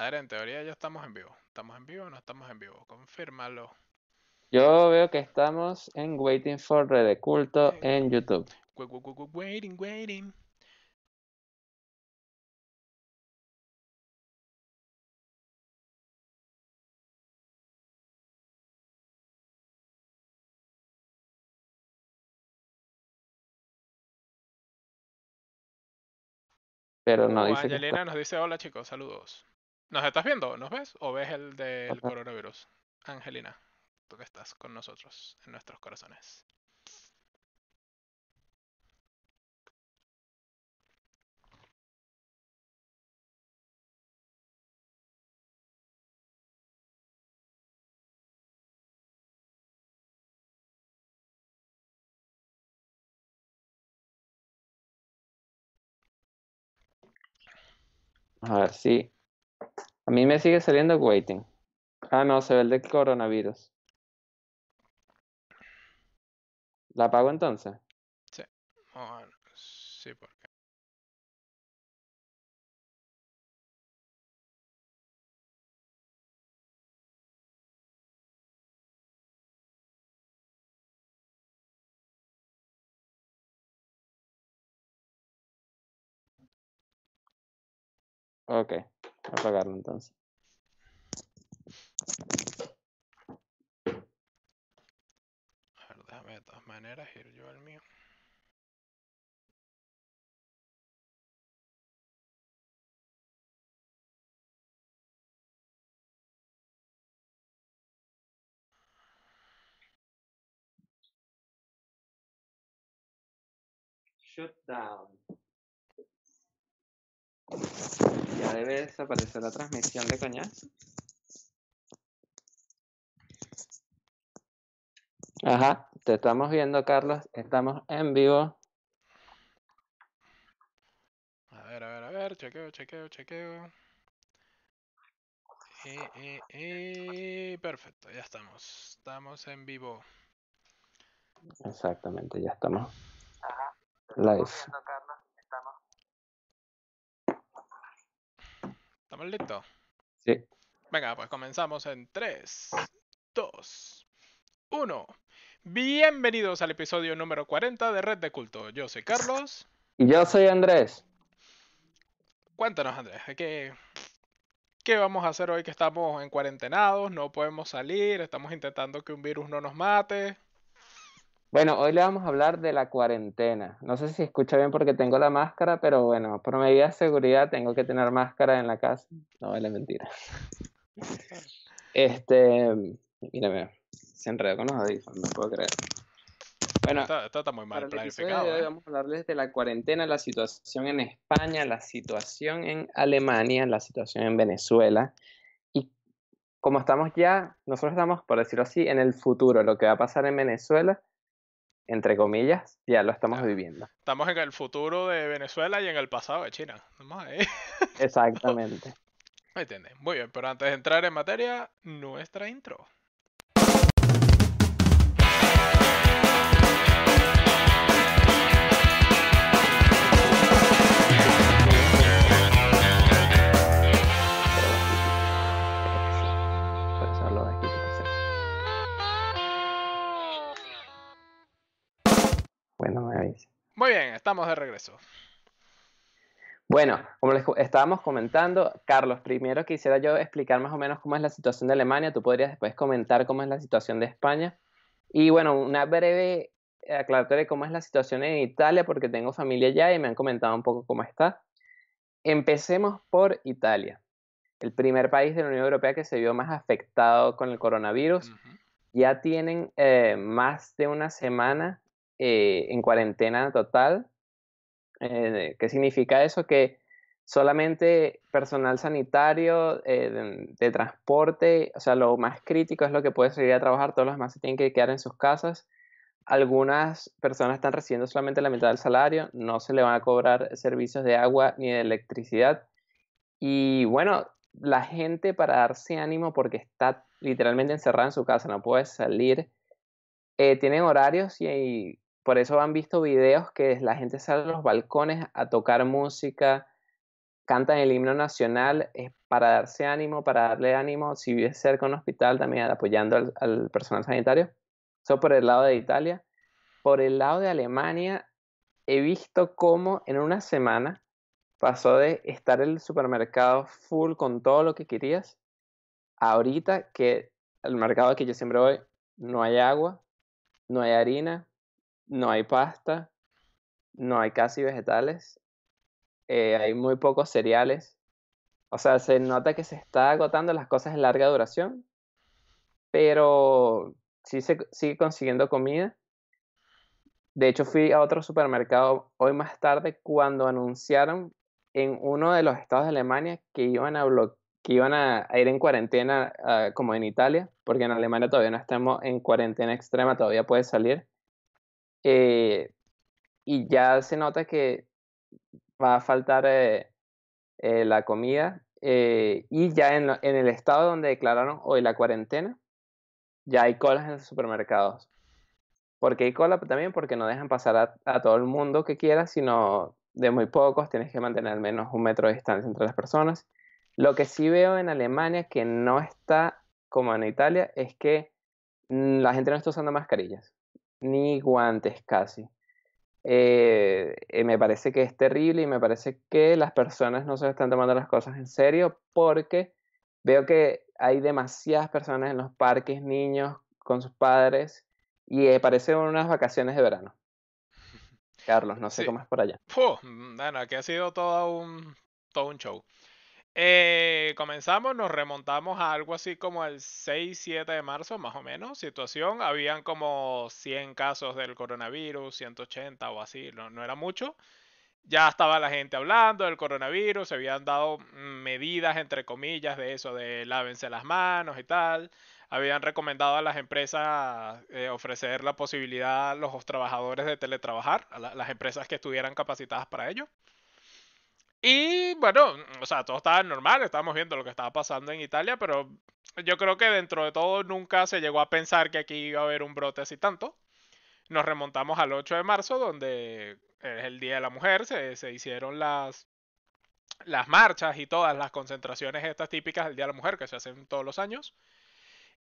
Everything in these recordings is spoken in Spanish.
A ver, en teoría ya estamos en vivo. ¿Estamos en vivo o no estamos en vivo? Confírmalo. Yo veo que estamos en Waiting for Red Culto en YouTube. Waiting, waiting. Pero no Uh, dice nos dice hola chicos, saludos. ¿Nos estás viendo? ¿Nos ves? ¿O ves el del Ajá. coronavirus? Angelina, tú que estás con nosotros en nuestros corazones. A ver, sí. A mí me sigue saliendo Waiting. Ah, no, se ve el de coronavirus. ¿La apago entonces? Bueno, sí, porque. Ok, voy a apagarlo entonces. A ver, déjame de todas maneras ir yo al mío. Shutdown. Ya debe desaparecer la transmisión de coñazo. Ajá, te estamos viendo, Carlos. Estamos en vivo. A ver, a ver, a ver, chequeo, chequeo, chequeo. Y, y, y... Perfecto, ya estamos. Estamos en vivo. Exactamente, ya estamos live. ¿Estamos listos? Sí. Venga, pues comenzamos en 3, 2, 1. Bienvenidos al episodio número 40 de Red de Culto. Yo soy Carlos. Y yo soy Andrés. Cuéntanos, Andrés, ¿qué, ¿qué vamos a hacer hoy que estamos en cuarentenados? No podemos salir, estamos intentando que un virus no nos mate. Bueno, hoy le vamos a hablar de la cuarentena. No sé si escucha bien porque tengo la máscara, pero bueno, por medida de seguridad tengo que tener máscara en la casa. No, vale mentira. Este, mírame, se enredó con los audífonos, no puedo creer. Bueno, esto está muy mal para el planificado. de hoy ¿eh? vamos a hablarles de la cuarentena, la situación en España, la situación en Alemania, la situación en Venezuela. Y como estamos ya, nosotros estamos, por decirlo así, en el futuro, lo que va a pasar en Venezuela, entre comillas, ya lo estamos viviendo. Estamos en el futuro de Venezuela y en el pasado de China. Ahí. Exactamente. ¿Me entiendes? Muy bien, pero antes de entrar en materia, nuestra intro. Muy bien, estamos de regreso. Bueno, como les estábamos comentando, Carlos, primero quisiera yo explicar más o menos cómo es la situación de Alemania, tú podrías después comentar cómo es la situación de España. Y bueno, una breve aclaratoria de cómo es la situación en Italia, porque tengo familia allá y me han comentado un poco cómo está. Empecemos por Italia, el primer país de la Unión Europea que se vio más afectado con el coronavirus. Ya tienen eh, más de una semana eh, en cuarentena total. Eh, ¿Qué significa eso? Que solamente personal sanitario eh, de, de transporte, o sea, lo más crítico es lo que puede salir a trabajar, todos los demás se tienen que quedar en sus casas. Algunas personas están recibiendo solamente la mitad del salario, no se le van a cobrar servicios de agua ni de electricidad. Y bueno, la gente para darse ánimo porque está literalmente encerrada en su casa, no puede salir, eh, tienen horarios y, y por eso han visto videos que la gente sale a los balcones a tocar música, cantan el himno nacional es para darse ánimo, para darle ánimo, si vives cerca de un hospital, también apoyando al, al personal sanitario. Eso por el lado de Italia. Por el lado de Alemania, he visto cómo en una semana pasó de estar el supermercado full con todo lo que querías, ahorita que el mercado que yo siempre voy, no hay agua, no hay harina, no hay pasta, no hay casi vegetales, eh, hay muy pocos cereales. O sea, se nota que se está agotando las cosas de larga duración, pero sí se sigue consiguiendo comida. De hecho, fui a otro supermercado hoy más tarde cuando anunciaron en uno de los estados de Alemania que iban a, que iban a, ir en cuarentena ah, como en Italia, porque en Alemania todavía no estamos en cuarentena extrema, todavía puede salir. Eh, y ya se nota que va a faltar eh, eh, la comida. y ya en, el estado donde declararon hoy la cuarentena, ya hay colas en los supermercados. ¿Por qué hay cola? También porque no dejan pasar a, a todo el mundo que quiera, sino de muy pocos, tienes que mantener al menos un metro de distancia entre las personas. Lo que sí veo en Alemania que no está como en Italia es que mm, la gente no está usando mascarillas, ni guantes casi. Eh, eh, me parece que es terrible y me parece que las personas no se están tomando las cosas en serio porque veo que hay demasiadas personas en los parques, niños con sus padres y eh, parecen unas vacaciones de verano. Carlos, no sé cómo es por allá. Bueno, aquí ha sido todo un, todo un show. Eh, comenzamos, nos remontamos a algo así como el 6-7 de marzo, más o menos. Situación, habían como 100 casos del coronavirus, 180 o así, no, era mucho. Ya estaba la gente hablando del coronavirus, se habían dado medidas, entre comillas, de eso, de lávense las manos y tal habían recomendado a las empresas eh, ofrecer la posibilidad a los trabajadores de teletrabajar, a las empresas que estuvieran capacitadas para ello. Y bueno, o sea, todo estaba normal, estábamos viendo lo que estaba pasando en Italia, pero yo creo que dentro de todo nunca se llegó a pensar que aquí iba a haber un brote así tanto. Nos remontamos al 8 de marzo, donde es el Día de la Mujer, se, se hicieron las, las marchas y todas las concentraciones estas típicas del Día de la Mujer que se hacen todos los años.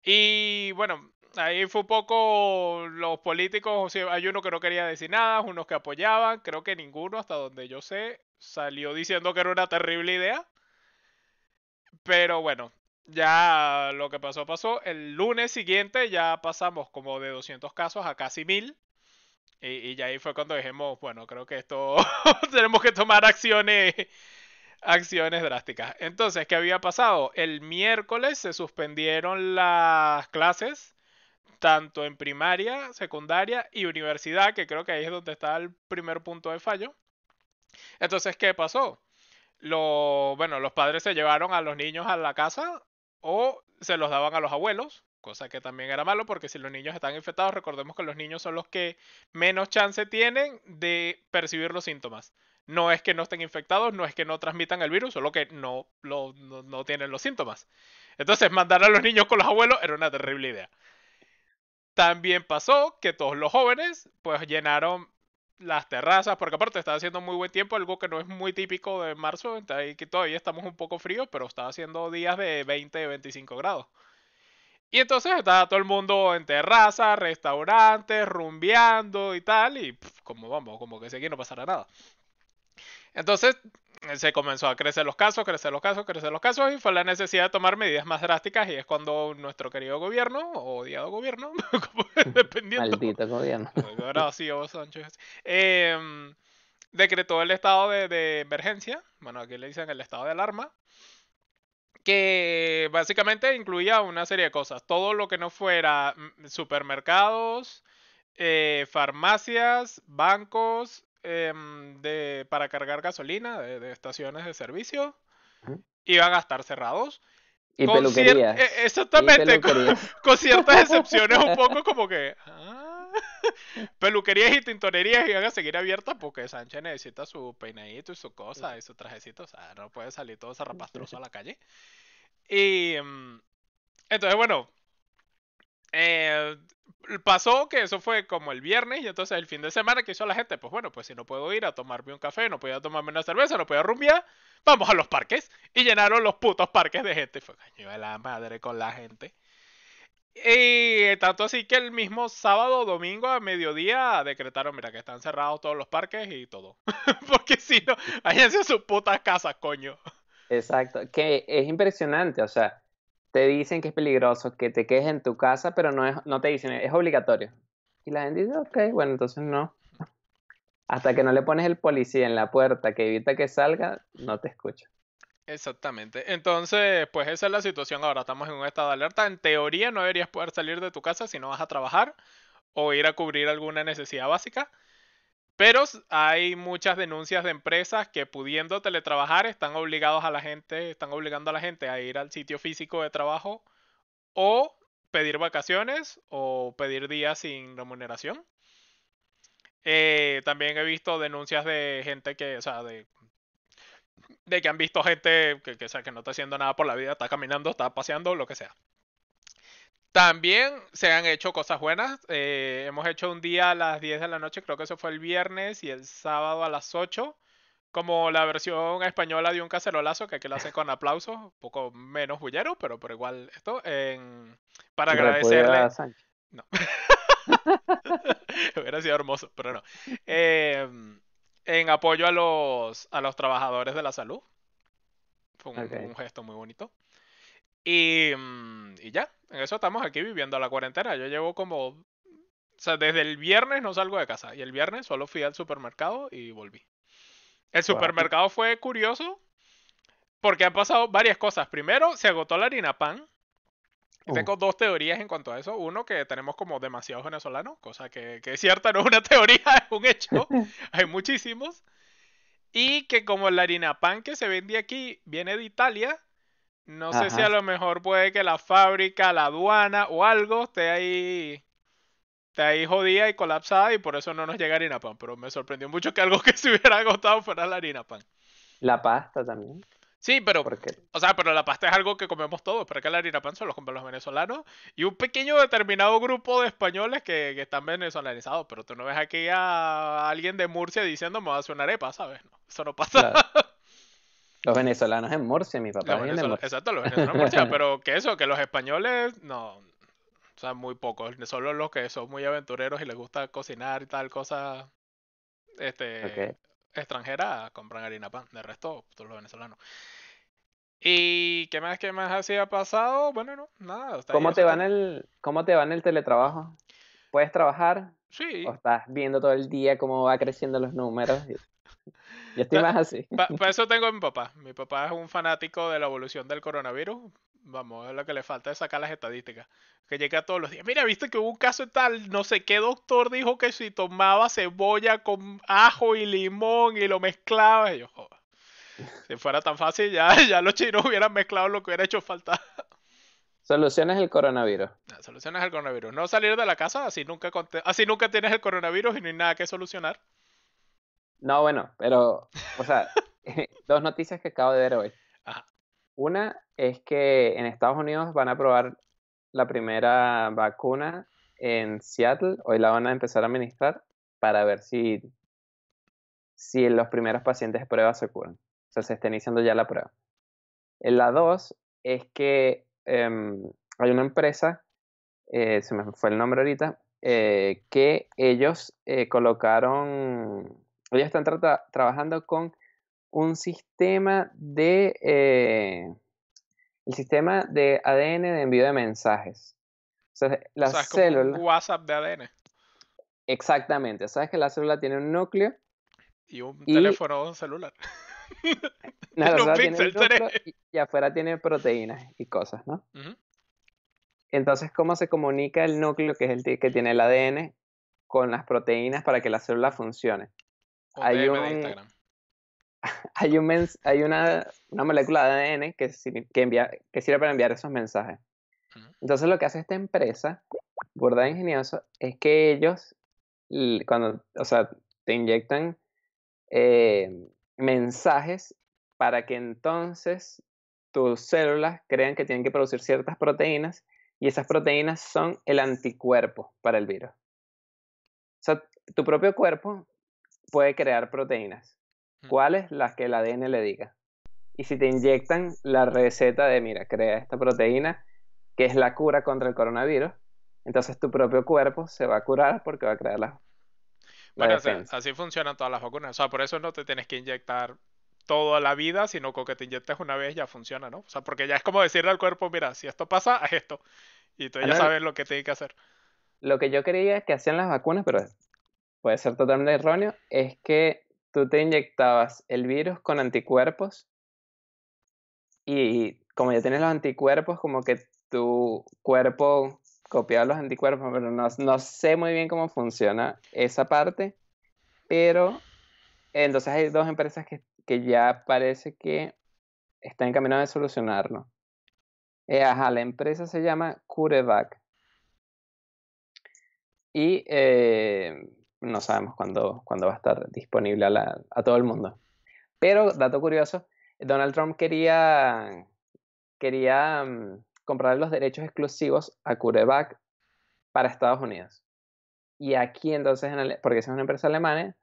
Y bueno, ahí fue un poco los políticos, hay uno que no quería decir nada, unos que apoyaban, creo que ninguno, hasta donde yo sé, salió diciendo que era una terrible idea. Pero bueno, ya lo que pasó pasó. El lunes siguiente ya pasamos como de 200 casos a casi 1000. Y, y ya ahí fue cuando dijimos, bueno, creo que esto tenemos que tomar acciones acciones drásticas. Entonces, ¿qué había pasado? El miércoles se suspendieron las clases, tanto en primaria, secundaria y universidad, que creo que ahí es donde está el primer punto de fallo. Entonces, ¿qué pasó? Lo, bueno, los padres se llevaron a los niños a la casa o se los daban a los abuelos, cosa que también era malo porque si los niños están infectados, recordemos que los niños son los que menos chance tienen de percibir los síntomas. No es que no estén infectados, no es que no transmitan el virus, solo que no, no, tienen los síntomas. Entonces, mandar a los niños con los abuelos era una terrible idea. También pasó que todos los jóvenes pues llenaron las terrazas, porque aparte estaba haciendo muy buen tiempo, algo que no es muy típico de marzo, que todavía estamos un poco fríos, pero estaba haciendo días de 20, 25 grados. Y entonces estaba todo el mundo en terrazas, restaurantes, rumbeando y tal, y como vamos, como que si no pasara nada. Entonces se comenzó a crecer los casos, crecer los casos, crecer los casos y fue la necesidad de tomar medidas más drásticas y es cuando nuestro querido gobierno, o odiado gobierno, dependiendo. Maldito gobierno. Sánchez. Em, decretó el estado de, de, emergencia, bueno, aquí le dicen el estado de alarma, que básicamente incluía una serie de cosas. Todo lo que no fuera mm, supermercados, eh, farmacias, bancos, Em, de, para cargar gasolina de, estaciones de servicio iban a estar cerrados. Y peluquerías. E, exactamente, Con, ciertas excepciones un poco como que... Ah, peluquerías y tintorerías iban a seguir abiertas porque Sánchez necesita su peinadito y su cosa y su trajecito. O sea, no puede salir todo zarrapastroso a la calle. Y... Em, entonces, bueno, Eh, pasó que eso fue como el viernes y entonces el fin de semana que hizo la gente, pues bueno, pues si no puedo ir a tomarme un café, no puedo tomarme una cerveza, no puedo rumbear, vamos a los parques. Y llenaron los putos parques de gente. Fue caño de la madre con la gente. Y tanto así que el mismo sábado domingo a mediodía decretaron, mira, que están cerrados todos los parques y todo. Porque si no, a sus putas casas, coño. Exacto, que es impresionante, o sea, te dicen que es peligroso que te quedes en tu casa, pero no, es, no te dicen, es obligatorio. Y la gente dice, ok, bueno, entonces no. Hasta que no le pones el policía en la puerta que evita que salga, no te escucha. Exactamente. Entonces, pues esa es la situación ahora. Estamos en un estado de alerta. En teoría no deberías poder salir de tu casa si no vas a trabajar o ir a cubrir alguna necesidad básica. Pero hay muchas denuncias de empresas que pudiendo teletrabajar están obligados a la gente, están obligando a la gente a ir al sitio físico de trabajo o pedir vacaciones o pedir días sin remuneración. Eh, también he visto denuncias de gente que, o sea, de, que han visto gente que, que, sea, que no está haciendo nada por la vida, está caminando, está paseando, lo que sea. También se han hecho cosas buenas. Eh, hemos hecho un día a las 10 de la noche, creo que eso fue el viernes, y el sábado a las 8, como la versión española de un cacerolazo, que aquí lo hacen con aplausos, un poco menos bullero, pero, pero igual esto, en, para agradecerle... No. Hubiera sido hermoso, pero no. Eh, en apoyo a los, a los trabajadores de la salud. Fue un, okay. un gesto muy bonito. Y, mm, y, ya, en eso estamos aquí viviendo la cuarentena. Yo llevo como... O sea, desde el viernes no salgo de casa. Y el viernes solo fui al supermercado y volví. El supermercado fue curioso porque han pasado varias cosas. Primero, se agotó la harina pan. Uh. Tengo dos teorías en cuanto a eso. Uno, que tenemos como demasiados venezolanos, cosa que, que es cierta, no es una teoría, es un hecho. Hay muchísimos. Y que como la harina pan que se vende aquí viene de Italia, no Ajá. sé si a lo mejor puede que la fábrica, la aduana o algo esté ahí, esté ahí jodida y colapsada y por eso no nos llega harina pan. Pero me sorprendió mucho que algo que se hubiera agotado fuera la harina pan. La pasta también. Sí, pero, o sea, pero la pasta es algo que comemos todos, pero que la harina pan solo compran los venezolanos y un pequeño determinado grupo de españoles que, que, están venezolanizados, pero tú no ves aquí a alguien de Murcia diciendo me va a hacer una arepa, ¿sabes? No, eso no pasa. Claro. Los venezolanos en Murcia, mi papá. Los de Murcia. Exacto, los venezolanos en Murcia, pero que eso, que los españoles, no, o sea, muy pocos, solo los que son muy aventureros y les gusta cocinar y tal cosa, este, okay. extranjera, compran harina pan, de resto, todos los venezolanos. ¿Y qué más, qué más así ha pasado? Bueno, no, nada. ¿Cómo te, va en el, ¿Cómo te va en el teletrabajo? ¿Puedes trabajar? Sí. ¿O estás viendo todo el día cómo va creciendo los números? Yo estoy más así. Para pa eso tengo a mi papá. Mi papá es un fanático de la evolución del coronavirus. Vamos, es lo que le falta es sacar las estadísticas. Que llega todos los días. Mira, viste que hubo un caso tal, no sé qué doctor dijo que si tomaba cebolla con ajo y limón y lo mezclaba. Y yo, joder. Si fuera tan fácil, ya, ya los chinos hubieran mezclado lo que hubiera hecho falta. Soluciones el coronavirus. Soluciones el coronavirus. No salir de la casa, así nunca, así nunca tienes el coronavirus y no hay nada que solucionar. No, bueno, pero, o sea, dos noticias que acabo de ver hoy. Ajá. Una es que en Estados Unidos van a probar la primera vacuna en Seattle. Hoy la van a empezar a administrar para ver si, si los primeros pacientes de prueba se curan. O sea, se está iniciando ya la prueba. La dos es que eh, hay una empresa, eh, se me fue el nombre ahorita, eh, que ellos eh, colocaron ellos están tra trabajando con un sistema de eh, el sistema de ADN de envío de mensajes. O sea, las o sea, células. un WhatsApp de ADN. Exactamente. Sabes que la célula tiene un núcleo. Y un y... teléfono celular. no, la célula tiene un núcleo y, y, afuera tiene proteínas y cosas, ¿no? Uh -huh. Entonces, ¿cómo se comunica el núcleo, que es el que tiene el ADN, con las proteínas para que la célula funcione? hay un, hay, un hay una, una, molécula de ADN que, que, envía, que sirve para enviar esos mensajes. Entonces lo que hace esta empresa, burda ingenioso, es que ellos, cuando, o sea, te inyectan eh, mensajes para que entonces tus células crean que tienen que producir ciertas proteínas y esas proteínas son el anticuerpo para el virus. O sea, tu propio cuerpo puede crear proteínas. Mm. ¿Cuáles? Las que el ADN le diga. Y si te inyectan la receta de, mira, crea esta proteína, que es la cura contra el coronavirus, entonces tu propio cuerpo se va a curar porque va a crear la, la Bueno, así, así funcionan todas las vacunas. O sea, por eso no te tienes que inyectar toda la vida, sino con que te inyectes una vez ya funciona, ¿no? O sea, porque ya es como decirle al cuerpo, mira, si esto pasa, haz esto. Y tú ya sabes lo que tienes que hacer. Lo que yo creía que hacían las vacunas, pero puede ser totalmente erróneo, es que tú te inyectabas el virus con anticuerpos y como ya tienes los anticuerpos, como que tu cuerpo copiaba los anticuerpos, pero no, no sé muy bien cómo funciona esa parte, pero entonces hay dos empresas que, que ya parece que están en camino de solucionarlo. Eh, ajá, la empresa se llama CureVac y eh, no sabemos cuándo, cuándo va a estar disponible a, todo el mundo. Pero, dato curioso, Donald Trump quería, quería mm, comprar los derechos exclusivos a CureVac para Estados Unidos. Y aquí entonces, porque es una empresa alemana,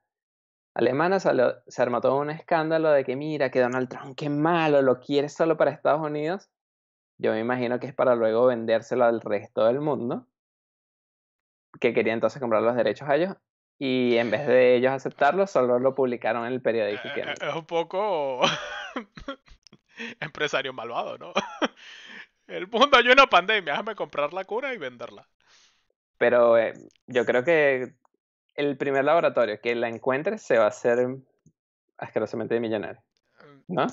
alemana se armó todo un escándalo de que mira, que Donald Trump, qué malo, lo quiere solo para Estados Unidos. Yo me imagino que es para luego vendérselo al resto del mundo, que quería entonces comprar los derechos a ellos. Y en vez de ellos aceptarlo, solo lo publicaron en el periódico. Eh, eh, Es un poco empresario malvado, ¿no? El mundo hay una pandemia, déjame comprar la cura y venderla. Pero eh, yo creo que el primer laboratorio que la encuentre se va a hacer asquerosamente millonario, ¿no?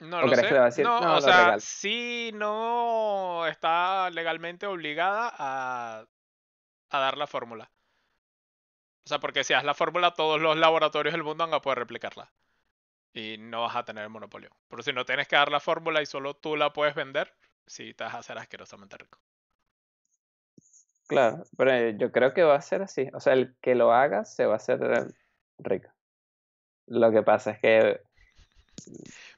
No ¿O lo crees sé. que le va a decir, no, "No, o sea, regalo"? sí no está legalmente obligada a, a dar la fórmula. O sea, porque si das la fórmula, todos los laboratorios del mundo van a poder replicarla. Y no vas a tener el monopolio. Pero si no tienes que dar la fórmula y solo tú la puedes vender, sí te vas a hacer asquerosamente rico. Claro, pero eh, yo creo que va a ser así. O sea, el que lo haga se va a hacer eh, rico. Lo que pasa es que,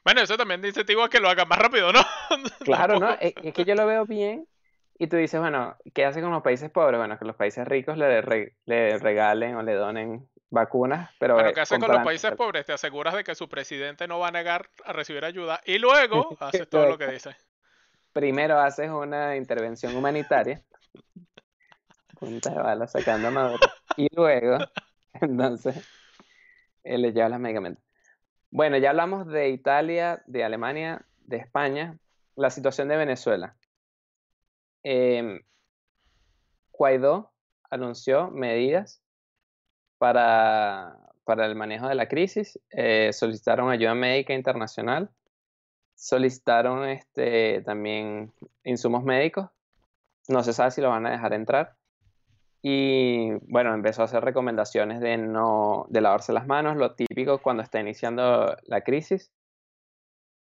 Bueno, eso también incentiva a que lo haga más rápido, ¿no? claro, ¿no? Es que yo lo veo bien y tú dices, bueno, ¿qué hace con los países pobres? Bueno, que los países ricos le, re- le regalen o le donen vacunas, pero Bueno, eh, ¿qué hace con los países pobres? Te aseguras de que su presidente no va a negar a recibir ayuda y luego haces todo lo que dice. primero haces una intervención humanitaria, punta de bala sacando a Maduro, y luego, entonces, eh, le llevas los medicamentos. Bueno, ya hablamos de Italia, de Alemania, de España, la situación de Venezuela. Em, Guaidó anunció medidas para, para el manejo de la crisis, eh, solicitaron ayuda médica internacional, solicitaron este, también insumos médicos, no se sabe si lo van a dejar entrar. Y bueno, empezó a hacer recomendaciones de no de lavarse las manos, lo típico cuando está iniciando la crisis.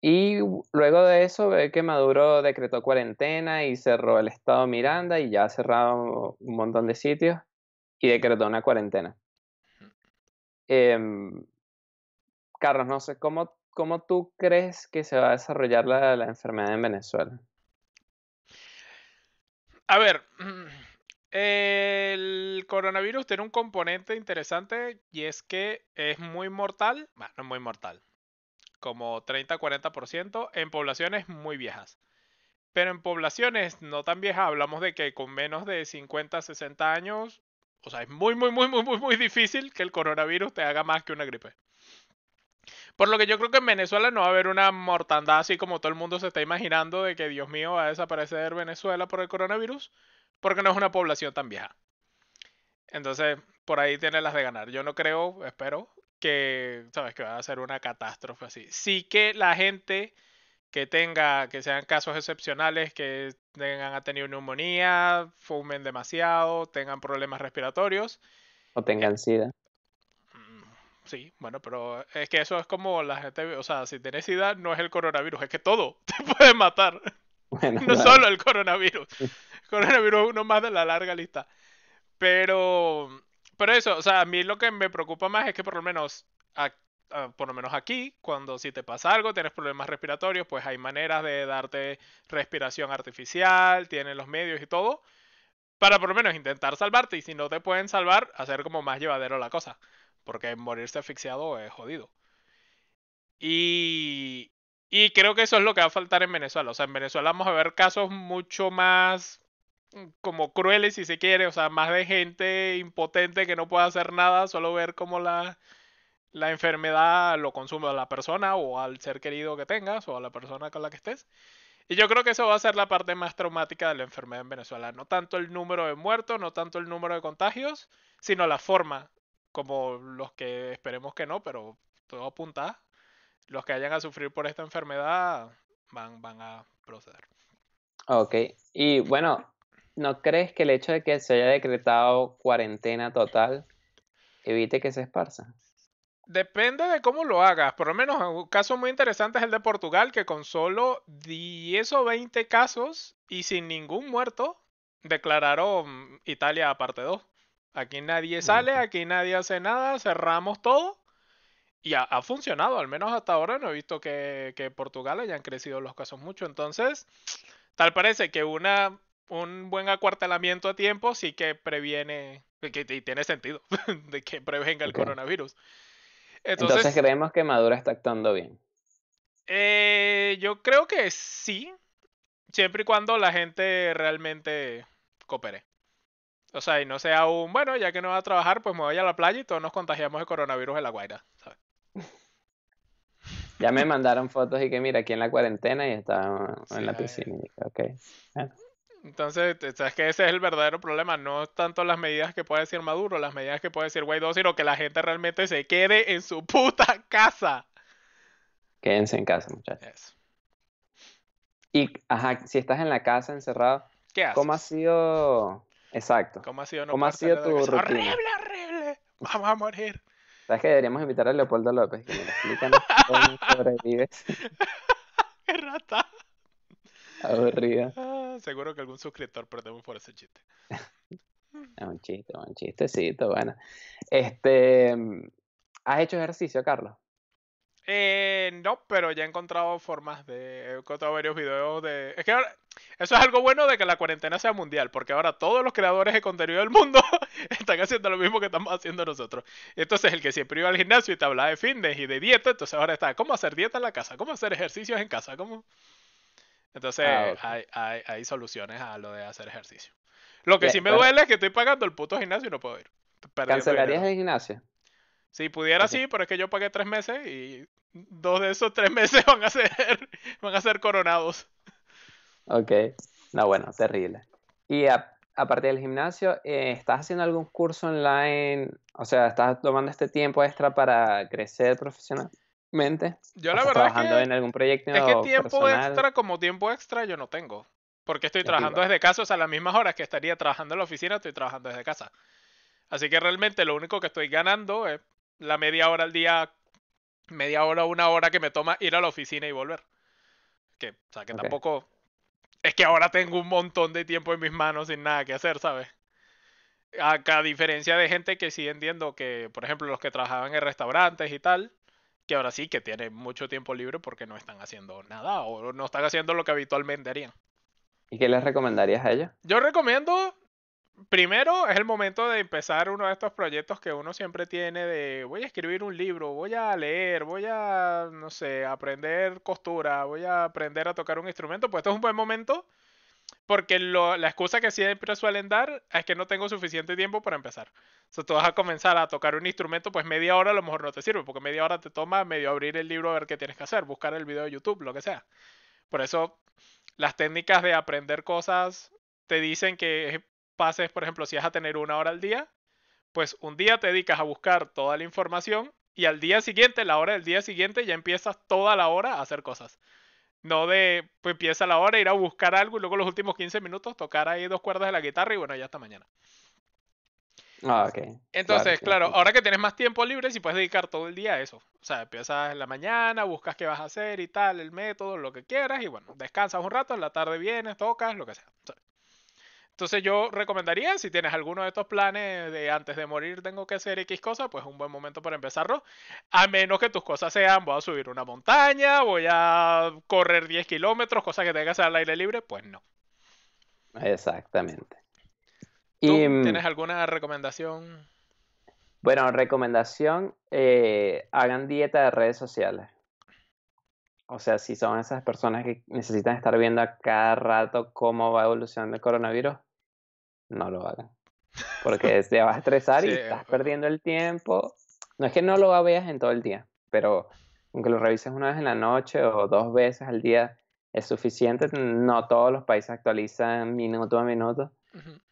Y luego de eso ve que Maduro decretó cuarentena y cerró el estado Miranda y ya ha cerrado un montón de sitios y decretó una cuarentena. Em, Carlos, no sé, ¿cómo, ¿cómo tú crees que se va a desarrollar la, la enfermedad en Venezuela? A ver, el coronavirus tiene un componente interesante y es que es muy mortal, bueno, no muy mortal, como 30-40% en poblaciones muy viejas. Pero en poblaciones no tan viejas, hablamos de que con menos de 50, 60 años, o sea, es muy, muy, muy, muy, muy, muy difícil que el coronavirus te haga más que una gripe. Por lo que yo creo que en Venezuela no va a haber una mortandad así como todo el mundo se está imaginando de que Dios mío va a desaparecer Venezuela por el coronavirus, porque no es una población tan vieja. Entonces, por ahí tiene las de ganar. Yo no creo, espero, que, sabes, que va a ser una catástrofe así. Sí que la gente que tenga, que sean casos excepcionales, que tengan, ha tenido neumonía, fumen demasiado, tengan problemas respiratorios, O tengan sida. Mm, Sí, bueno, pero es que eso es como la gente, o sea, si tienes SIDA no es el coronavirus, es que todo te puede matar, Bueno, no solo el coronavirus. El coronavirus es uno más de la larga lista. Pero, pero eso, o sea, a mí lo que me preocupa más es que por lo menos por lo menos aquí, cuando si te pasa algo, tienes problemas respiratorios, pues hay maneras de darte respiración artificial, tienen los medios y todo, para por lo menos intentar salvarte y si no te pueden salvar, hacer como más llevadero la cosa, porque morirse asfixiado es jodido. Y, y creo que eso es lo que va a faltar en Venezuela. O sea, en Venezuela vamos a ver casos mucho más como crueles, si se quiere. O sea, más de gente impotente que no puede hacer nada, solo ver cómo la, la enfermedad lo consume a la persona o al ser querido que tengas o a la persona con la que estés. Y yo creo que eso va a ser la parte más traumática de la enfermedad en Venezuela. No tanto el número de muertos, no tanto el número de contagios, sino la forma, como los que esperemos que no, pero todo apunta los que hayan a sufrir por esta enfermedad van, van a proceder. Ok, y bueno, ¿no crees que el hecho de que se haya decretado cuarentena total evite que se esparza? Depende de cómo lo hagas. Por lo menos un caso muy interesante es el de Portugal, que con solo 10 o 20 casos y sin ningún muerto, declararon Italia parte 2. Aquí nadie sale, aquí nadie hace nada, cerramos todo y ha, funcionado, al menos hasta ahora no he visto que, que Portugal hayan crecido los casos mucho. Entonces, tal parece que una, un buen acuartelamiento a tiempo sí que previene, que, y tiene sentido, de que prevenga el coronavirus. Entonces, creemos que Maduro está actuando bien. Eh, yo creo que sí, siempre y cuando la gente realmente coopere. O sea, y no sea un, bueno, ya que no va a trabajar, pues me voy a la playa y todos nos contagiamos de coronavirus en la Guaira, ¿sabes? Ya me mandaron fotos y que mira, aquí en la cuarentena y estaba en la piscina. Okay. Entonces, sabes que ese es el verdadero problema. No tanto las medidas que puede decir Maduro, las medidas que puede decir Guaidó, sino que la gente realmente se quede en su puta casa. Quédense en casa, muchachos. Y, ajá, si estás en la casa encerrado, ¿Qué haces? ¿cómo ha sido? Exacto. ¿Cómo ha sido, ¿Cómo ha sido tu rutina? Horrible, horrible. Vamos a morir. ¿Sabes que deberíamos invitar a Leopoldo López? Que me explican cómo sobrevives. ¡Qué rata! Aburrida. Ah, seguro que algún suscriptor perdemos por ese chiste. es un chiste, un chistecito, bueno. Este, ¿Has hecho ejercicio, Carlos? Eh, no, pero ya he encontrado formas de. He encontrado varios videos de. Es que ahora. Eso es algo bueno de que la cuarentena sea mundial, porque ahora todos los creadores de contenido del mundo están haciendo lo mismo que estamos haciendo nosotros. Entonces, el que siempre iba al gimnasio y te hablaba de fitness y de dieta, entonces ahora está. ¿Cómo hacer dieta en la casa? ¿Cómo hacer ejercicios en casa? ¿Cómo.? Entonces, ah, hay, hay, hay, soluciones a lo de hacer ejercicio. Lo que sí me duele es que estoy pagando el puto gimnasio y no puedo ir. ¿Cancelarías el gimnasio? Si pudiera, sí, pero es que yo pagué tres meses y dos de esos tres meses van a ser, van a ser coronados. Ok, no, bueno, terrible. Y aparte del gimnasio, eh, ¿estás haciendo algún curso online? O sea, ¿estás tomando este tiempo extra para crecer Yo la verdad trabajando en algún proyecto es que tiempo extra como tiempo extra yo no tengo. Porque estoy trabajando desde casa, o sea, a las mismas horas que estaría trabajando en la oficina, estoy trabajando desde casa. Así que realmente lo único que estoy ganando es la media hora al día, media hora o una hora que me toma ir a la oficina y volver. Que, o sea, que tampoco... Es que ahora tengo un montón de tiempo en mis manos sin nada que hacer, ¿sabes? A, a diferencia de gente que sí entiendo que, por ejemplo, los que trabajaban en restaurantes y tal, que ahora sí que tienen mucho tiempo libre porque no están haciendo nada o no están haciendo lo que habitualmente harían. ¿Y qué les recomendarías a ellos? Yo recomiendo primero es el momento de empezar uno de estos proyectos que uno siempre tiene de voy a escribir un libro, voy a leer, voy a, no sé, aprender costura, voy a aprender a tocar un instrumento, pues esto es un buen momento porque la excusa que siempre suelen dar es que no tengo suficiente tiempo para empezar. O sea, tú vas a comenzar a tocar un instrumento, pues media hora a lo mejor no te sirve, porque media hora te toma medio abrir el libro a ver qué tienes que hacer, buscar el video de YouTube, lo que sea. Por eso las técnicas de aprender cosas te dicen que pases, por ejemplo, si vas a tener una hora al día, pues un día te dedicas a buscar toda la información y al día siguiente, la hora del día siguiente, ya empiezas toda la hora a hacer cosas. No de, pues empieza la hora, ir a buscar algo y luego los últimos 15 minutos tocar ahí dos cuerdas de la guitarra y bueno, ya hasta mañana. Ah, ok. Entonces, claro, ahora que tienes más tiempo libre, si puedes dedicar todo el día a eso. O sea, empiezas en la mañana, buscas qué vas a hacer y tal, el método, lo que quieras, y bueno, descansas un rato, en la tarde vienes, tocas, lo que sea. Entonces yo recomendaría, si tienes alguno de estos planes de antes de morir tengo que hacer X cosa, pues un buen momento para empezarlo. A menos que tus cosas sean, voy a subir una montaña, voy a correr 10 kilómetros, cosa que tenga que hacer al aire libre, pues no. Exactamente. ¿Tú Y mm, tienes alguna recomendación? bueno, recomendación, eh, hagan dieta de redes sociales. O sea, si son esas personas que necesitan estar viendo a cada rato cómo va evolucionando el coronavirus, no lo hagan. Porque te vas a estresar y estás eh, perdiendo el tiempo. No es que no lo veas en todo el día, pero aunque lo revises una vez en la noche o dos veces al día es suficiente. No todos los países actualizan minuto a minuto.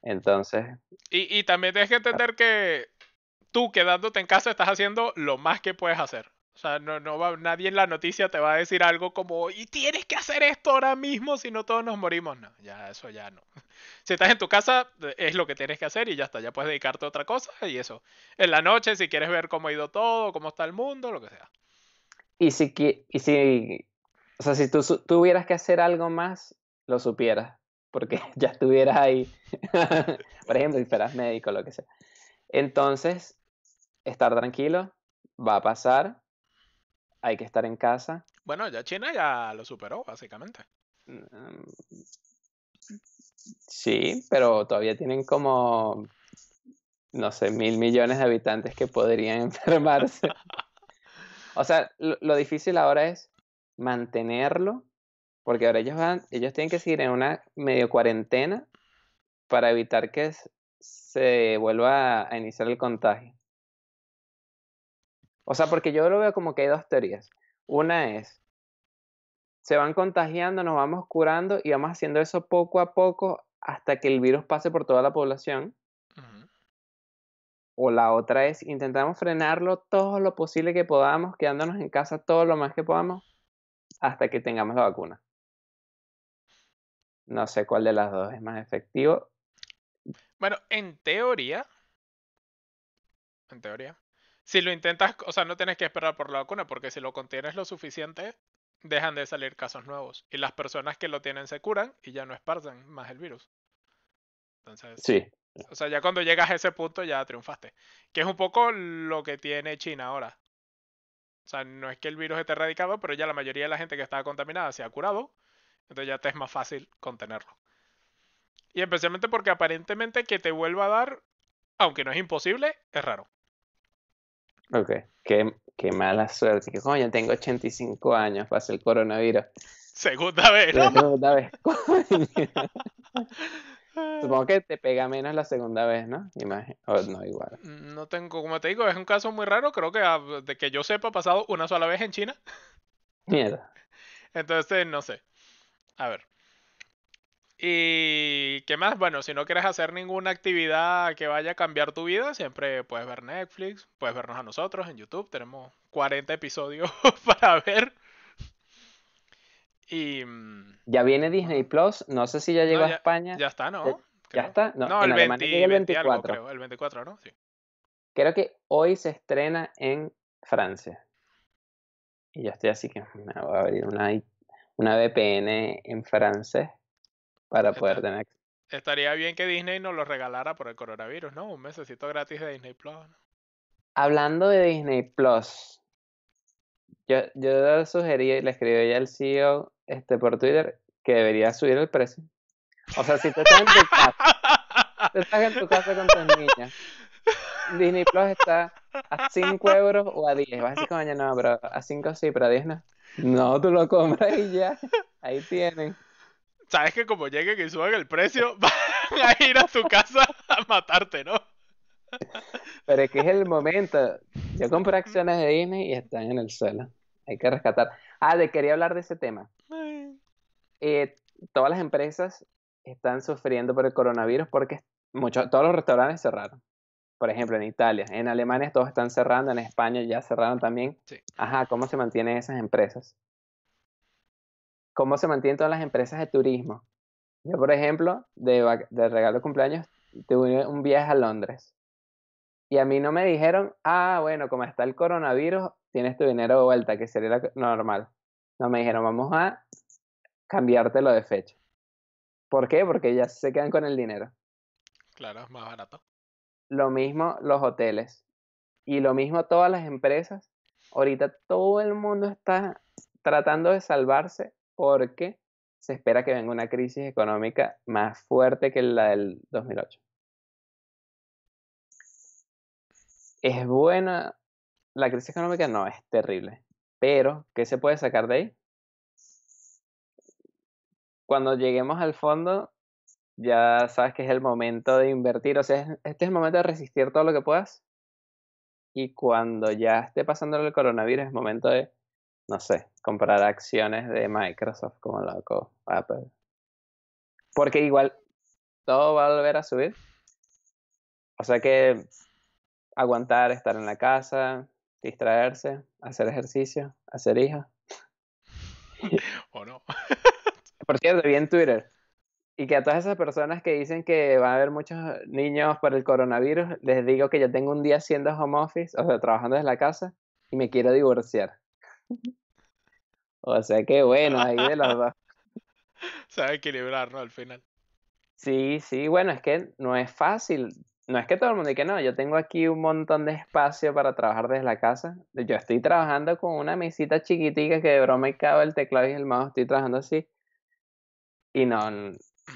Entonces, Y, y también tienes que entender que tú quedándote en casa estás haciendo lo más que puedes hacer. O sea, no, no va, nadie en la noticia te va a decir algo como, y tienes que hacer esto ahora mismo, si no todos nos morimos. No, ya eso ya no. Si estás en tu casa, es lo que tienes que hacer y ya está, ya puedes dedicarte a otra cosa y eso. En la noche, si quieres ver cómo ha ido todo, cómo está el mundo, lo que sea. y si, y si, o sea, si tú tuvieras que hacer algo más, lo supieras, porque ya estuvieras ahí. Por ejemplo, si fueras médico, lo que sea. Entonces, estar tranquilo, va a pasar, hay que estar en casa. Bueno, ya China ya lo superó, básicamente. Mm, Sí, pero todavía tienen como, no sé, mil millones de habitantes que podrían enfermarse. O sea, lo, lo difícil ahora es mantenerlo, porque ahora ellos van, ellos tienen que seguir en una medio cuarentena para evitar que se vuelva a iniciar el contagio. O sea, porque yo lo veo como que hay dos teorías. Una es, se van contagiando, nos vamos curando y vamos haciendo eso poco a poco hasta que el virus pase por toda la población. O la otra es, intentamos frenarlo todo lo posible que podamos, quedándonos en casa todo lo más que podamos hasta que tengamos la vacuna. No sé cuál de las dos es más efectivo. Bueno, en teoría, en teoría, si lo intentas, o sea, no tienes que esperar por la vacuna, porque si lo contienes lo suficiente, dejan de salir casos nuevos. Y las personas que lo tienen se curan y ya no esparcen más el virus. Entonces, Sí, o sea, ya cuando llegas a ese punto ya triunfaste. Que es un poco lo que tiene China ahora. O sea, no es que el virus esté erradicado, pero ya la mayoría de la gente que estaba contaminada se ha curado. Entonces ya te es más fácil contenerlo. Y especialmente porque aparentemente que te vuelva a dar, aunque no es imposible, es raro. Ok. Qué, qué mala suerte. Que coño, tengo 85 años, pasa el coronavirus. Segunda vez, La ¿no? segunda vez. coño. Supongo que te pega menos la segunda vez, ¿no? Imagino. No, igual. No tengo, como te digo, es un caso muy raro. Creo que ah, de que yo sepa ha pasado una sola vez en China. Mierda. Entonces, no sé. A ver. ¿Y qué más? Bueno, si no quieres hacer ninguna actividad que vaya a cambiar tu vida, siempre puedes ver Netflix, puedes vernos a nosotros en YouTube. Tenemos 40 episodios para ver. Y... mm, Ya viene Disney Plus. No sé si ya llegó no, a España. ya está, ¿no? Ya- ¿Ya está? No, No, en el Alemania 20, llega el 20 algo, 24. creo. El 24, ¿no? Sí. Creo que hoy se estrena en Francia. Y yo estoy así que me voy a abrir una, una VPN en francés para poder Está- tener. Estaría bien que Disney nos lo regalara por el coronavirus, ¿no? Un mesecito gratis de Disney Plus. ¿no? Hablando de Disney Plus, yo, yo sugerí, le escribí ya al CEO este, por Twitter que debería subir el precio. O sea, si tú estás en tu casa, tú estás en tu casa con tus niñas, Disney Plus está a 5 euros o a 10. Vas a decir, coño, no, pero a 5 sí, pero a 10 no. No, tú lo compras y ya. Ahí tienen. Sabes que como lleguen y suban el precio, van a ir a tu casa a matarte, ¿no? Pero es que es el momento. Yo compré acciones de Disney y están en el suelo. Hay que rescatar. Ah, de quería hablar de ese tema. Eh, todas las empresas están sufriendo por el coronavirus porque muchos, todos los restaurantes cerraron. Por ejemplo, en Italia, en Alemania todos están cerrando, en España ya cerraron también. Sí. Ajá, ¿cómo se mantienen esas empresas? ¿Cómo se mantienen todas las empresas de turismo? Yo, por ejemplo, de, regalo de cumpleaños, tuve un viaje a Londres. Y a mí no me dijeron, ah, bueno, como está el coronavirus, tienes tu dinero de vuelta, que sería lo normal. No me dijeron, vamos a cambiártelo de fecha. ¿Por qué? Porque ya se quedan con el dinero. Claro, es más barato. Lo mismo los hoteles. Y lo mismo todas las empresas. Ahorita todo el mundo está tratando de salvarse porque se espera que venga una crisis económica más fuerte que la del 2008. ¿Es buena la crisis económica? No, es terrible. Pero, ¿qué se puede sacar de ahí? Cuando lleguemos al fondo, ya sabes que es el momento de invertir. O sea, este es el momento de resistir todo lo que puedas. Y cuando ya esté pasando el coronavirus, es momento de, no sé, comprar acciones de Microsoft como loco, Apple. Porque igual todo va a volver a subir. O sea que aguantar, estar en la casa, distraerse, hacer ejercicio, hacer hijos. ¿O no? Por cierto, vi en Twitter. Y que a todas esas personas que dicen que van a haber muchos niños por el coronavirus, les digo que yo tengo un día haciendo home office, o sea, trabajando desde la casa, y me quiero divorciar. O sea que bueno, ahí de los dos. A equilibrar, ¿no? Al final. Sí, sí, bueno, es que no es fácil no es que todo el mundo diga, no, yo tengo aquí un montón de espacio para trabajar desde la casa. Yo estoy trabajando con una mesita chiquitica que de broma y cabe el teclado y el mouse, estoy trabajando así. Y no,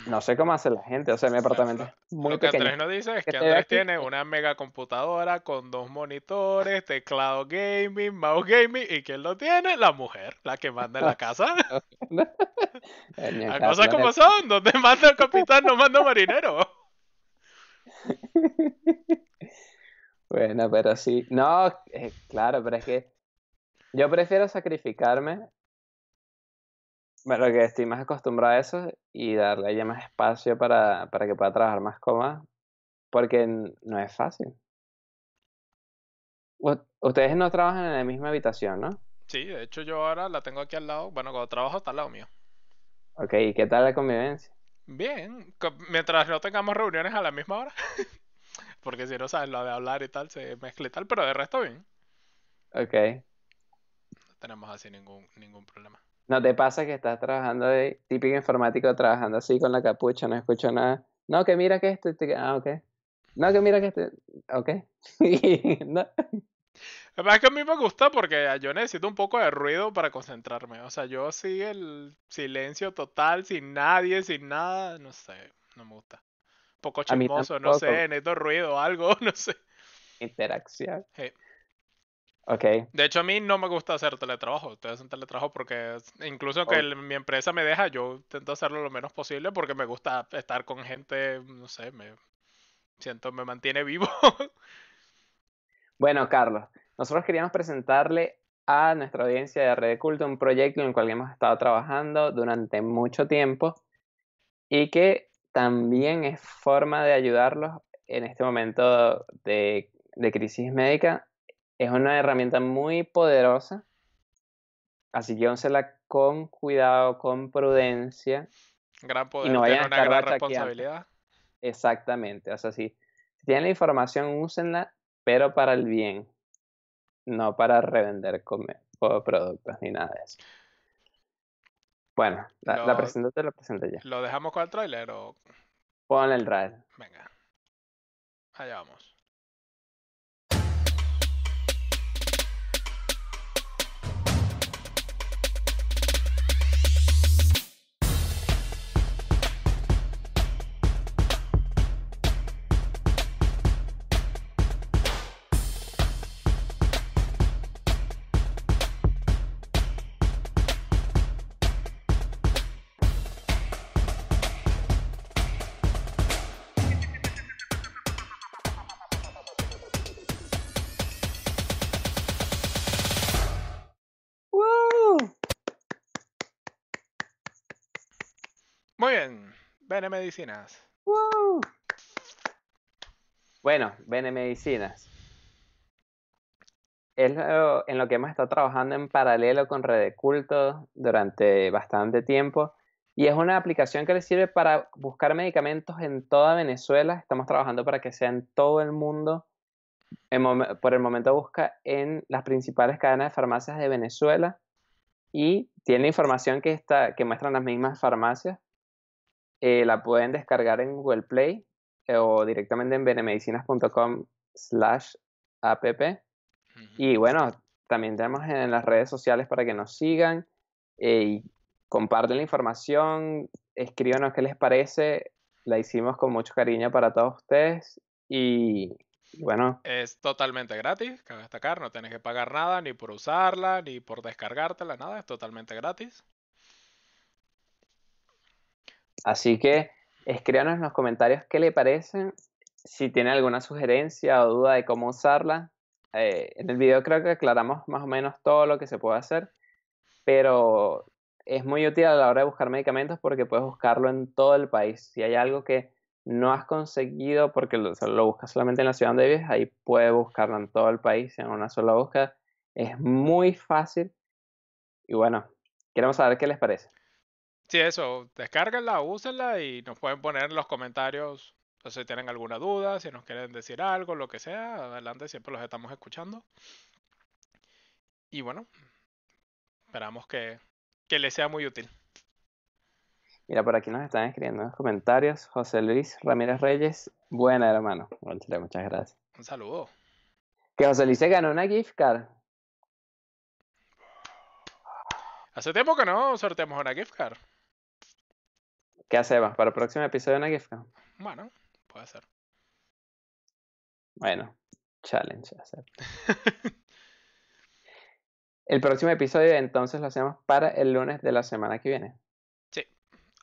no sé cómo hace la gente, o sea, mi apartamento es muy Lo que pequeño. Andrés nos dice es que Andrés tiene una mega computadora con dos monitores, teclado gaming, mouse gaming, y ¿quién lo tiene? La mujer, la que manda en la casa. Las cosas como son, donde manda el capitán no manda marinero. bueno, pero sí. No, eh, claro, pero es que yo prefiero sacrificarme. Bueno, que estoy más acostumbrado a eso y darle a ella más espacio para, para que pueda trabajar más cómoda. Porque no es fácil. Ustedes no trabajan en la misma habitación, ¿no? Sí, de hecho yo ahora la tengo aquí al lado. Bueno, cuando trabajo está al lado mío. Ok, ¿y qué tal la convivencia? Bien, mientras no tengamos reuniones a la misma hora. Porque si no sabes lo de hablar y tal, se mezcla y tal, pero de resto bien. Ok. No tenemos así ningún, ningún problema. ¿No te pasa que estás trabajando de típico informático, trabajando así con la capucha, no escucho nada? No, que mira que esto, ah, ok. No, que mira que este, ok. no. Además que a mí me gusta porque yo necesito un poco de ruido para concentrarme. O sea, yo sí el silencio total, sin nadie, sin nada, no sé, no me gusta. Un poco chismoso, no sé, necesito ruido, algo, no sé. Interacción. Sí. Ok. De hecho, a mí no me gusta hacer teletrabajo. Estoy haciendo teletrabajo porque incluso que mi empresa me deja, yo intento hacerlo lo menos posible porque me gusta estar con gente, no sé, me siento, me mantiene vivo. bueno, Carlos, nosotros queríamos presentarle a nuestra audiencia de Red de Culto un proyecto en el cual hemos estado trabajando durante mucho tiempo y que también es forma de ayudarlos en este momento de, crisis médica. Es una herramienta muy poderosa, así que úsela con cuidado, con prudencia. Gran poder, y no vayan una gran responsabilidad. Exactamente, o sea, si tienen la información, úsenla, pero para el bien no para revender productos ni nada de eso. Bueno, la, la presento te la presento ya. ¿Lo dejamos con el trailer o...? Ponle el trailer. Venga. Allá vamos. Bene Medicinas. Bueno, Bene Medicinas. Es en lo que hemos estado trabajando en paralelo con Red Culto durante bastante tiempo. Y es una aplicación que le sirve para buscar medicamentos en toda Venezuela. Estamos trabajando para que sea en todo el mundo. por el momento busca en las principales cadenas de farmacias de Venezuela y tiene información que, está, que muestran las mismas farmacias eh, la pueden descargar en Google Play eh, o directamente en benemedicinas.com slash app. Y bueno, también tenemos en las redes sociales para que nos sigan eh, y comparten la información, escríbanos qué les parece. La hicimos con mucho cariño para todos ustedes y, bueno. Es totalmente gratis, cabe destacar, no tienes que pagar nada ni por usarla, ni por descargártela, nada, es totalmente gratis. Así que escríbanos en los comentarios qué le parecen, si tiene alguna sugerencia o duda de cómo usarla. Eh, en el video creo que aclaramos más o menos todo lo que se puede hacer, pero es muy útil a la hora de buscar medicamentos porque puedes buscarlo en todo el país. Si hay algo que no has conseguido porque lo, buscas solamente en la ciudad donde vives, ahí puedes buscarlo en todo el país en una sola búsqueda. Es muy fácil y bueno, queremos saber qué les parece. Sí, eso, descárguenla, úsenla y nos pueden poner en los comentarios si tienen alguna duda, si nos quieren decir algo, lo que sea, adelante, siempre los estamos escuchando. Y bueno, esperamos que, que les sea muy útil. Mira, por aquí nos están escribiendo en los comentarios. José Luis Ramírez Reyes, buena hermano. muchas gracias. Un saludo. Que José Luis se ganó una gift card. Hace tiempo que no sorteamos una gift card. ¿Qué hacemos? ¿Para el próximo episodio una gift card? Bueno, puede ser. Bueno, challenge. el próximo episodio entonces lo hacemos para el lunes de la semana que viene. Sí.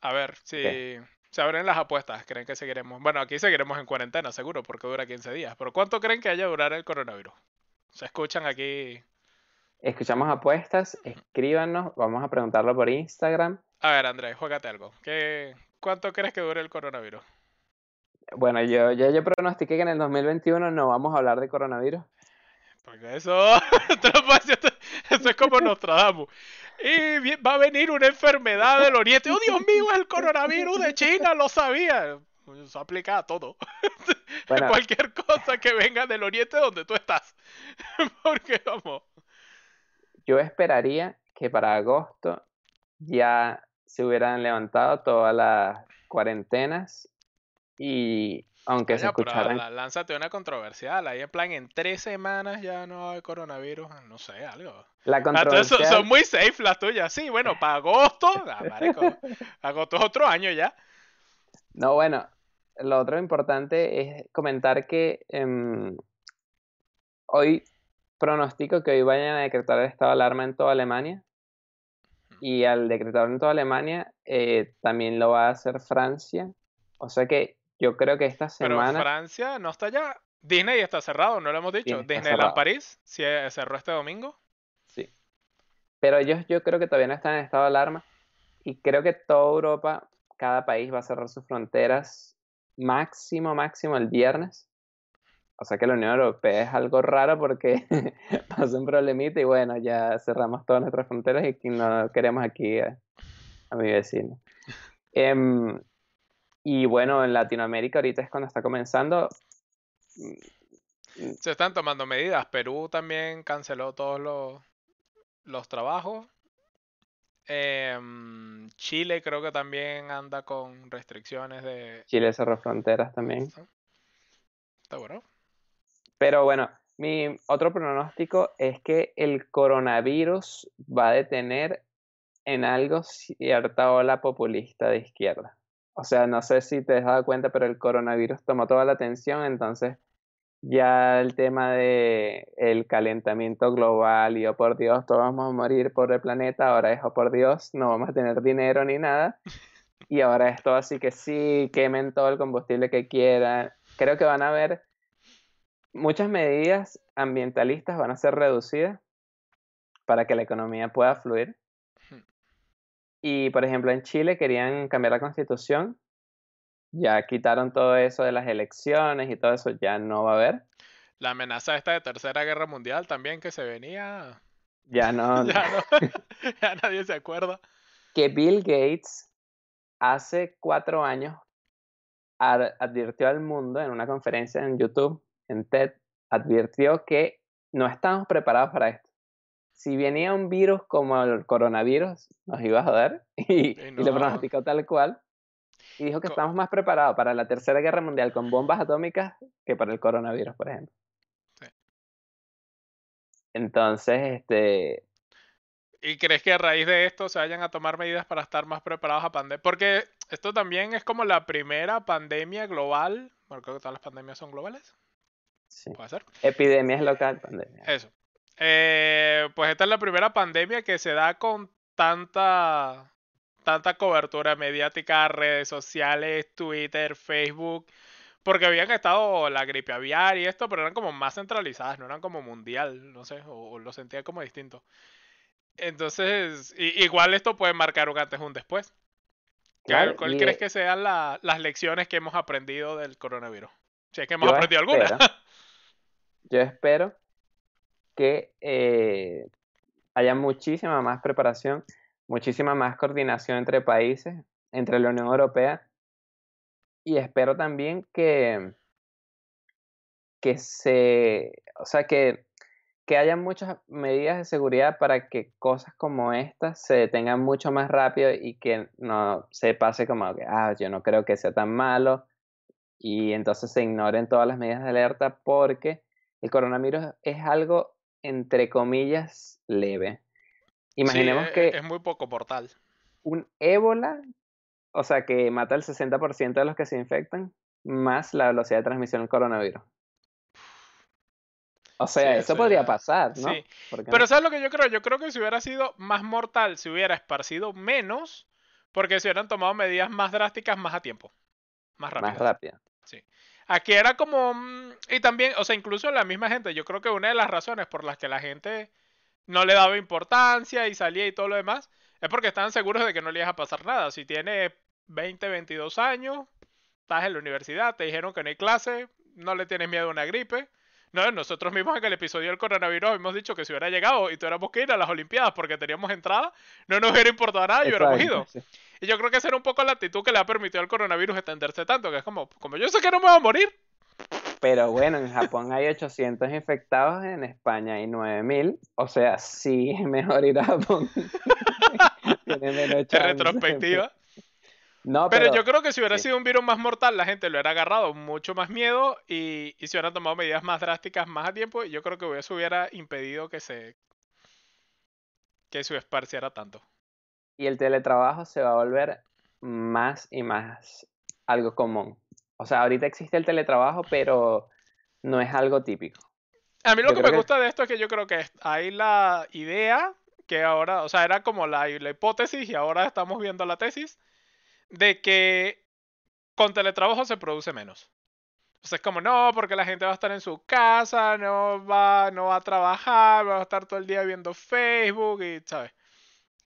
A ver si se abren las apuestas. ¿Creen que seguiremos? Bueno, aquí seguiremos en cuarentena, seguro, porque dura 15 días. Pero ¿cuánto creen que haya durar el coronavirus? Se escuchan aquí. Escuchamos apuestas, escríbanos, vamos a preguntarlo por Instagram. A ver, Andrés, juégate algo. ¿Qué, ¿Cuánto crees que dure el coronavirus? Bueno, yo, yo, yo pronostiqué que en el 2021 no vamos a hablar de coronavirus. Porque eso, eso es como Nostradamus. Y va a venir una enfermedad del oriente. ¡Oh, Dios mío, es el coronavirus de China! Lo sabía. Eso aplica a todo. Cualquier cosa que venga del oriente donde tú estás. Porque vamos. Yo esperaría que para agosto ya se hubieran levantado todas las cuarentenas y aunque se escucharan... lánzate una controversial, ahí en plan en tres semanas ya no hay coronavirus, no sé, algo. La ah, son, muy safe las tuyas, sí, bueno, para agosto, ah, agosto es otro año ya. No, bueno, lo otro importante es comentar que em, hoy pronostico que hoy vayan a decretar el estado de alarma en toda Alemania y al decretar en toda Alemania eh, también lo va a hacer Francia. O sea que yo creo que esta semana. Pero Francia no está ya. Disney está cerrado, no lo hemos dicho. Disneyland París sí, cerró este domingo. Sí. Pero ellos yo creo que todavía no están en estado de alarma. Y creo que toda Europa, cada país va a cerrar sus fronteras máximo, máximo el viernes. O sea que la Unión Europea es algo raro porque pasa un problemita y bueno, ya cerramos todas nuestras fronteras y no queremos aquí a, mi vecino. Em, y bueno, en Latinoamérica ahorita es cuando está comenzando. Se están tomando medidas. Perú también canceló todos los, los trabajos. Em, Chile creo que también anda con restricciones de... Chile cerró fronteras también. Está bueno. Pero bueno, mi otro pronóstico es que el coronavirus va a detener en algo cierta ola populista de izquierda. O sea, no sé si te has dado cuenta, pero el coronavirus tomó toda la atención, entonces ya el tema de el calentamiento global y oh por Dios, todos vamos a morir por el planeta, ahora es oh por Dios, no vamos a tener dinero ni nada. Y ahora es todo así que sí, quemen todo el combustible que quieran. Creo que van a haber muchas medidas ambientalistas van a ser reducidas para que la economía pueda fluir. Y, por ejemplo, en Chile querían cambiar la constitución. Ya quitaron todo eso de las elecciones y todo eso, ya no va a haber. La amenaza esta de Tercera Guerra Mundial también que se venía. Ya no. ya, ya nadie se acuerda. Que Bill Gates hace cuatro años advirtió al mundo en una conferencia en YouTube en TED, advirtió que no estamos preparados para esto. Si venía un virus como el coronavirus, nos iba a joder y, lo pronosticó tal cual. Y dijo que Co- estamos más preparados para la tercera guerra mundial con bombas atómicas que para el coronavirus, por ejemplo. Sí. Entonces, este, ¿Y crees que a raíz de esto se vayan a tomar medidas para estar más preparados a pandemia? Porque esto también es como la primera pandemia global. Bueno, creo que todas las pandemias son globales. Sí. Puede ser. epidemia es local, pandemia. Eso. Eh, pues esta es la primera pandemia que se da con tanta, tanta cobertura mediática, redes sociales, Twitter, Facebook, porque habían estado la gripe aviar y esto, pero eran como más centralizadas, no eran como mundial, no sé, o, o lo sentía como distinto. Entonces, i- igual esto puede marcar un antes y un después. ¿Qué- Claro, ¿Cuál y, crees que sean la- las lecciones que hemos aprendido del coronavirus? Si es que hemos aprendido alguna. yo espero que eh, haya muchísima más preparación, muchísima más coordinación entre países, entre la Unión Europea, y espero también que, que se, o sea, que, que haya muchas medidas de seguridad para que cosas como estas se detengan mucho más rápido y que no se pase como que, ah, yo no creo que sea tan malo, y entonces se ignoren todas las medidas de alerta porque el coronavirus es algo, entre comillas, leve. Imaginemos sí, e- que es muy poco mortal. un ébola, o sea, que mata el 60% de los que se infectan, más la velocidad de transmisión del coronavirus. O sea, eso eso podría pasar, ¿no? Sí. ¿Por qué Pero no? ¿sabes lo que yo creo? Yo creo que si hubiera sido más mortal, si hubiera esparcido menos, porque se hubieran tomado medidas más drásticas más a tiempo, más Más rápidas. rápido. Sí. Aquí era como... mm, Y también, o sea, incluso la misma gente, yo creo que una de las razones por las que la gente no le daba importancia y salía y todo lo demás, es porque estaban seguros de que no le iba a pasar nada. Si tienes 20, 22 años, estás en la universidad, te dijeron que no hay clase, no le tienes miedo a una gripe. No, nosotros mismos en el episodio del coronavirus hemos dicho que si hubiera llegado y tuviéramos que ir a las Olimpiadas porque teníamos entrada, no nos hubiera importado nada y hubiéramos ido. Sí. Y yo creo que esa era un poco la actitud que le ha permitido al coronavirus extenderse tanto, que es como, como yo sé que no me voy a morir, Pero bueno, en Japón hay 800 infectados, en España hay 9000. O sea, sí es mejor ir a Japón. Menos chance. retrospectiva. No, Pero, pero yo creo que si hubiera sí. sido un virus más mortal, la gente lo hubiera agarrado mucho más miedo y, y se hubieran tomado medidas más drásticas más a tiempo. Y yo creo que eso hubiera impedido que se que se esparciera tanto. Y el teletrabajo se va a volver más y más algo común. O sea, ahorita existe el teletrabajo, pero no es algo típico. A mí lo Yo que me que- gusta de esto es que yo creo que hay la idea que ahora, o sea, era como la, la hipótesis y ahora estamos viendo la tesis de que con teletrabajo se produce menos. O sea, es como, no, porque la gente va a estar en su casa, no va, no va a trabajar, va a estar todo el día viendo Facebook y, ¿sabes?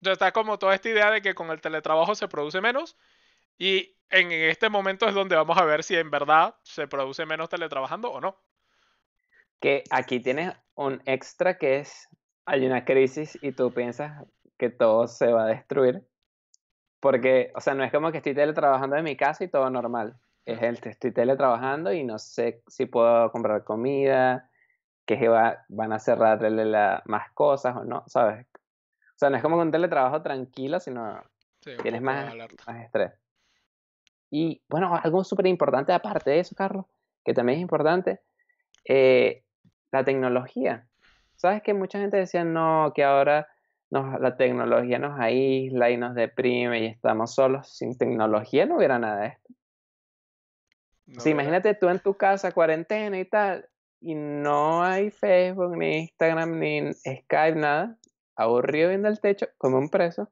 Entonces está como toda esta idea de que con el teletrabajo se produce menos y en este momento es donde vamos a ver si en verdad se produce menos teletrabajando o no. Que aquí tienes un extra que es, hay una crisis y tú piensas que todo se va a destruir. Porque, o sea, no es como que estoy teletrabajando en mi casa y todo normal. Es el estoy teletrabajando y no sé si puedo comprar comida, que va- van a cerrarle más cosas o no, ¿sabes? O sea, no es como un teletrabajo tranquilo, sino Sí, tienes más, más estrés. Y bueno, algo súper importante aparte de eso, Carlos, que también es importante, eh, la tecnología. ¿Sabes que mucha gente decía, no, que ahora nos, la tecnología nos aísla y nos deprime y estamos solos? Sin tecnología no hubiera nada de esto. No Sí, imagínate tú en tu casa, cuarentena y tal, y no hay Facebook, ni Instagram, ni Skype, nada. Aburrido viendo el techo, como un preso.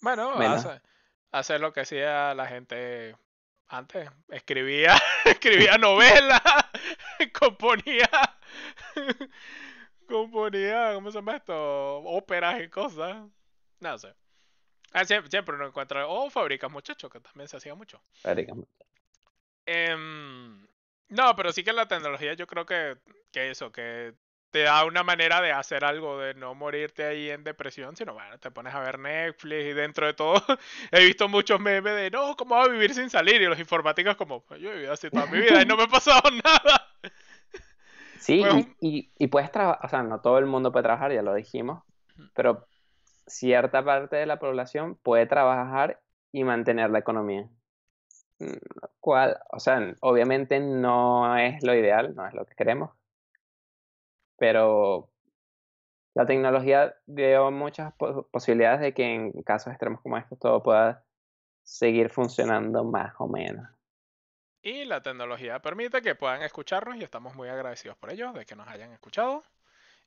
Bueno, hace, hacer lo que hacía la gente antes. Escribía, escribía novelas, componía, componía, ¿cómo se llama esto? Óperas y cosas. No sé. Ah, siempre, siempre uno encuentra, o fábricas, muchachos, que también se hacía mucho. prácticamente. Em, no, pero sí que la tecnología yo creo que, que eso, que te da una manera de hacer algo, de no morirte ahí en depresión, sino bueno, te pones a ver Netflix y dentro de todo he visto muchos memes de no, ¿cómo va a vivir sin salir? Y los informáticos como, yo he vivido así toda mi vida y no me ha pasado nada. Sí, Pues y, un- y, y puedes trabajar, o sea, no todo el mundo puede trabajar, ya lo dijimos, pero cierta parte de la población puede trabajar y mantener la economía. Mm, cual, o sea, obviamente no es lo ideal, no es lo que queremos, pero la tecnología dio muchas posibilidades de que en casos extremos como estos todo pueda seguir funcionando más o menos. Y la tecnología permite que puedan escucharnos y estamos muy agradecidos por ello, de que nos hayan escuchado.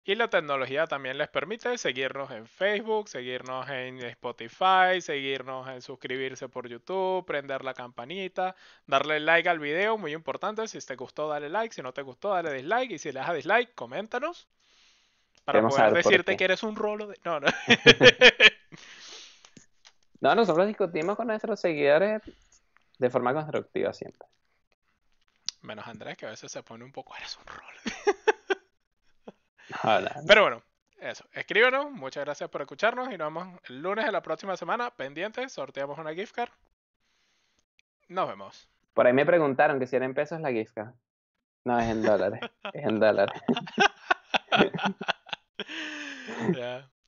Y la tecnología también les permite seguirnos en Facebook, seguirnos en Spotify, seguirnos en suscribirse por YouTube, prender la campanita, darle like al video, muy importante. Si te gustó, dale like. Si no te gustó, dale dislike. Y si le das dislike, coméntanos. Para poder decirte que eres un rolo de. No, no. no, nosotros discutimos con nuestros seguidores de forma constructiva siempre. Menos Andrés, que a veces se pone un poco, eres un rolo. Pero bueno, eso. Escríbanos. Muchas gracias por escucharnos y nos vemos el lunes de la próxima semana. Pendientes, sorteamos una gift card. Nos vemos. Por ahí me preguntaron que si era en pesos la gift card. No, es en dólares. es en dólares.